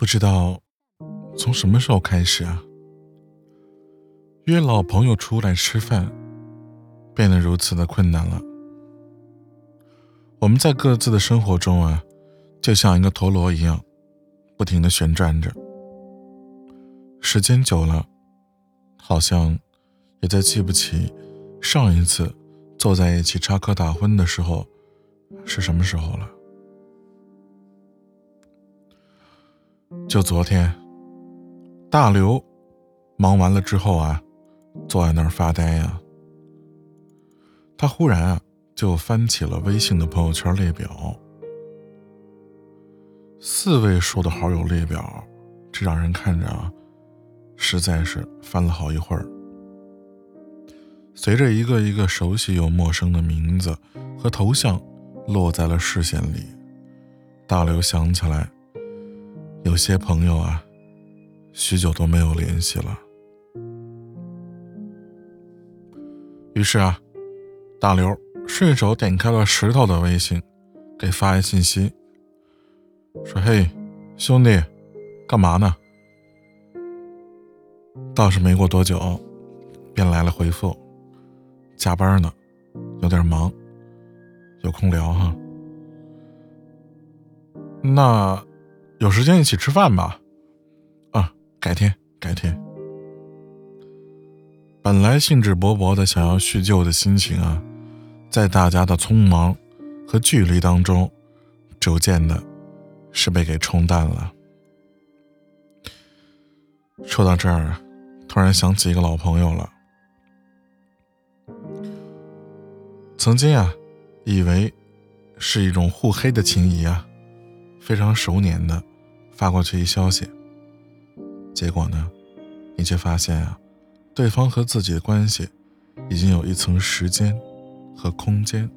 不知道从什么时候开始啊，约老朋友出来吃饭变得如此的困难了。我们在各自的生活中啊，就像一个陀螺一样，不停的旋转着。时间久了，好像也在记不起上一次坐在一起插科打诨的时候是什么时候了。就昨天，大刘忙完了之后啊，坐在那儿发呆呀。他忽然啊，就翻起了微信的朋友圈列表，四位数的好友列表，这让人看着啊，实在是翻了好一会儿。随着一个一个熟悉又陌生的名字和头像落在了视线里，大刘想起来。有些朋友啊，许久都没有联系了。于是啊，大刘顺手点开了石头的微信，给发一信息，说：“嘿，兄弟，干嘛呢？”倒是没过多久，便来了回复：“加班呢，有点忙，有空聊哈。”那。有时间一起吃饭吧，啊，改天，改天。本来兴致勃勃的想要叙旧的心情啊，在大家的匆忙和距离当中，逐渐的，是被给冲淡了。说到这儿，突然想起一个老朋友了。曾经啊，以为是一种互黑的情谊啊，非常熟稔的。发过去一消息，结果呢，你却发现啊，对方和自己的关系已经有一层时间和空间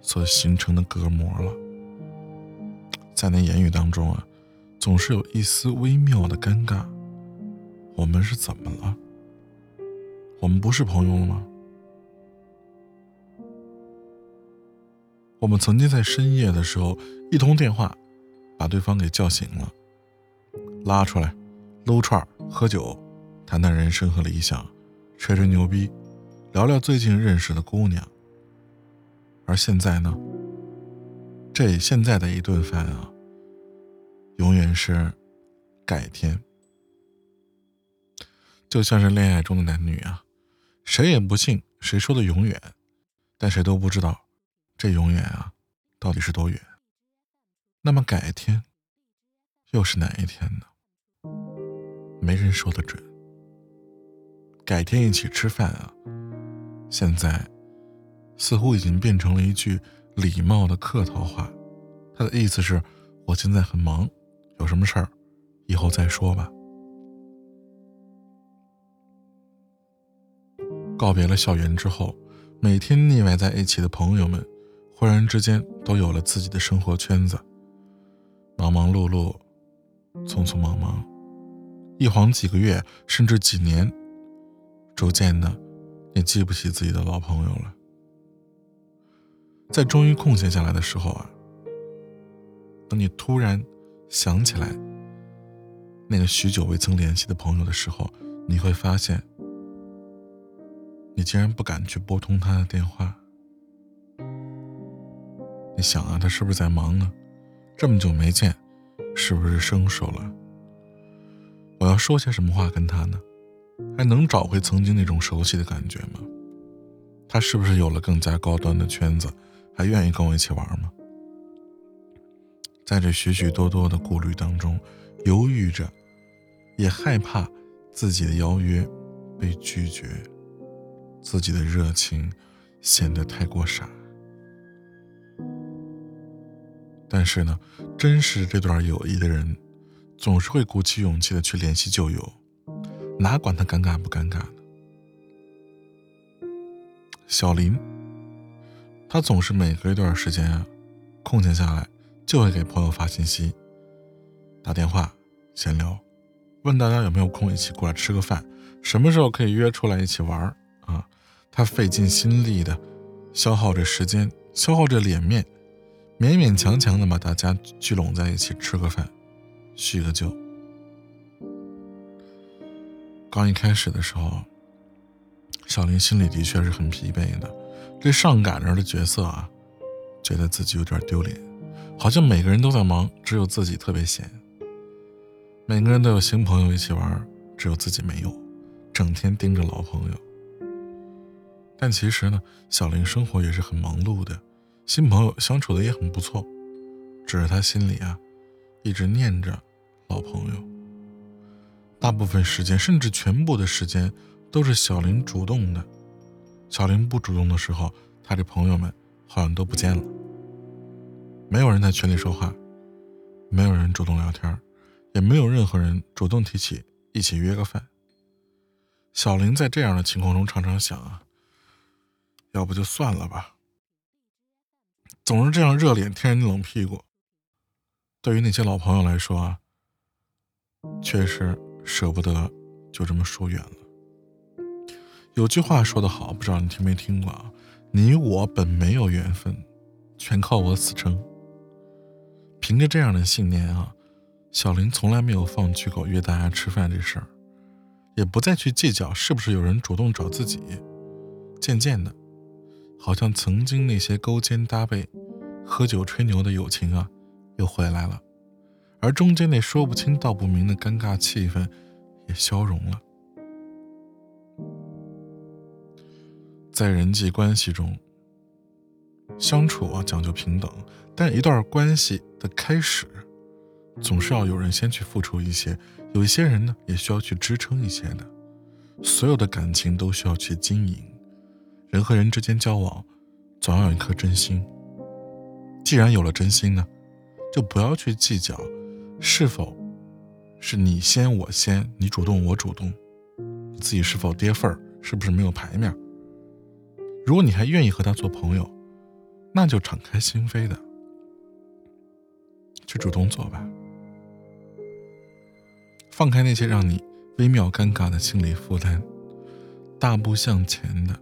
所形成的隔膜了。在那言语当中啊，总是有一丝微妙的尴尬。我们是怎么了？我们不是朋友了吗？我们曾经在深夜的时候，一通电话把对方给叫醒了。拉出来，撸串喝酒，谈谈人生和理想，吹吹牛逼，聊聊最近认识的姑娘。而现在呢，这现在的一顿饭啊，永远是改天。就像是恋爱中的男女啊，谁也不信谁说的永远，但谁都不知道这永远啊，到底是多远。那么改天，又是哪一天呢？没人说得准。改天一起吃饭啊！现在似乎已经变成了一句礼貌的客套话，他的意思是：我现在很忙，有什么事儿以后再说吧。告别了校园之后，每天腻歪在一起的朋友们，忽然之间都有了自己的生活圈子，忙忙碌碌，匆匆忙忙。一晃几个月，甚至几年，逐渐的，也记不起自己的老朋友了。在终于空闲下来的时候啊，当你突然想起来那个许久未曾联系的朋友的时候，你会发现，你竟然不敢去拨通他的电话。你想啊，他是不是在忙呢？这么久没见，是不是生疏了？我要说些什么话跟他呢？还能找回曾经那种熟悉的感觉吗？他是不是有了更加高端的圈子，还愿意跟我一起玩吗？在这许许多多的顾虑当中，犹豫着，也害怕自己的邀约被拒绝，自己的热情显得太过傻。但是呢，真实这段友谊的人。总是会鼓起勇气的去联系旧友，哪管他尴尬不尴尬呢？小林，他总是每隔一段时间啊，空闲下来就会给朋友发信息、打电话闲聊，问大家有没有空一起过来吃个饭，什么时候可以约出来一起玩啊？他费尽心力的消耗着时间，消耗着脸面，勉勉强强的把大家聚拢在一起吃个饭。叙个旧，刚一开始的时候，小林心里的确是很疲惫的。这上赶着的角色啊，觉得自己有点丢脸，好像每个人都在忙，只有自己特别闲。每个人都有新朋友一起玩，只有自己没有，整天盯着老朋友。但其实呢，小林生活也是很忙碌的，新朋友相处的也很不错，只是他心里啊，一直念着老朋友。大部分时间，甚至全部的时间，都是小林主动的。小林不主动的时候，他的朋友们好像都不见了。没有人在群里说话，没有人主动聊天，也没有任何人主动提起一起约个饭。小林在这样的情况中常常想啊，要不就算了吧。总是这样热脸贴人冷屁股。对于那些老朋友来说啊，确实。舍不得，就这么疏远了。有句话说得好，不知道你听没听过啊？你我本没有缘分，全靠我死撑。凭着这样的信念啊，小林从来没有放弃过约大家吃饭这事儿，也不再去计较是不是有人主动找自己。渐渐的，好像曾经那些勾肩搭背、喝酒吹牛的友情啊，又回来了。而中间那说不清道不明的尴尬气氛也消融了。在人际关系中，相处啊讲究平等，但一段关系的开始，总是要有人先去付出一些，有一些人呢也需要去支撑一些的。所有的感情都需要去经营，人和人之间交往，总要有一颗真心。既然有了真心呢，就不要去计较。是否是你先我先，你主动我主动，自己是否跌份儿，是不是没有牌面？如果你还愿意和他做朋友，那就敞开心扉的去主动做吧，放开那些让你微妙尴尬的心理负担，大步向前的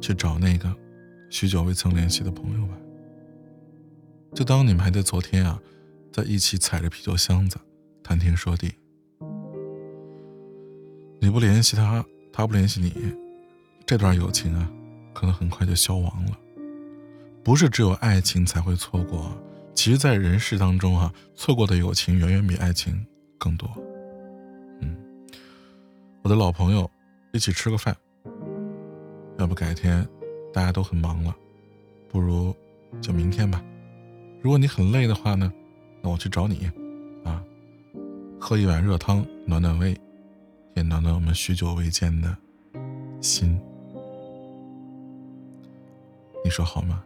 去找那个许久未曾联系的朋友吧，就当你们还在昨天啊。在一起踩着啤酒箱子，谈天说地。你不联系他，他不联系你，这段友情啊，可能很快就消亡了。不是只有爱情才会错过，其实，在人世当中啊，错过的友情远远比爱情更多。嗯，我的老朋友，一起吃个饭。要不改天，大家都很忙了，不如就明天吧。如果你很累的话呢？那我去找你，啊，喝一碗热汤暖暖胃，也暖暖我们许久未见的心。你说好吗？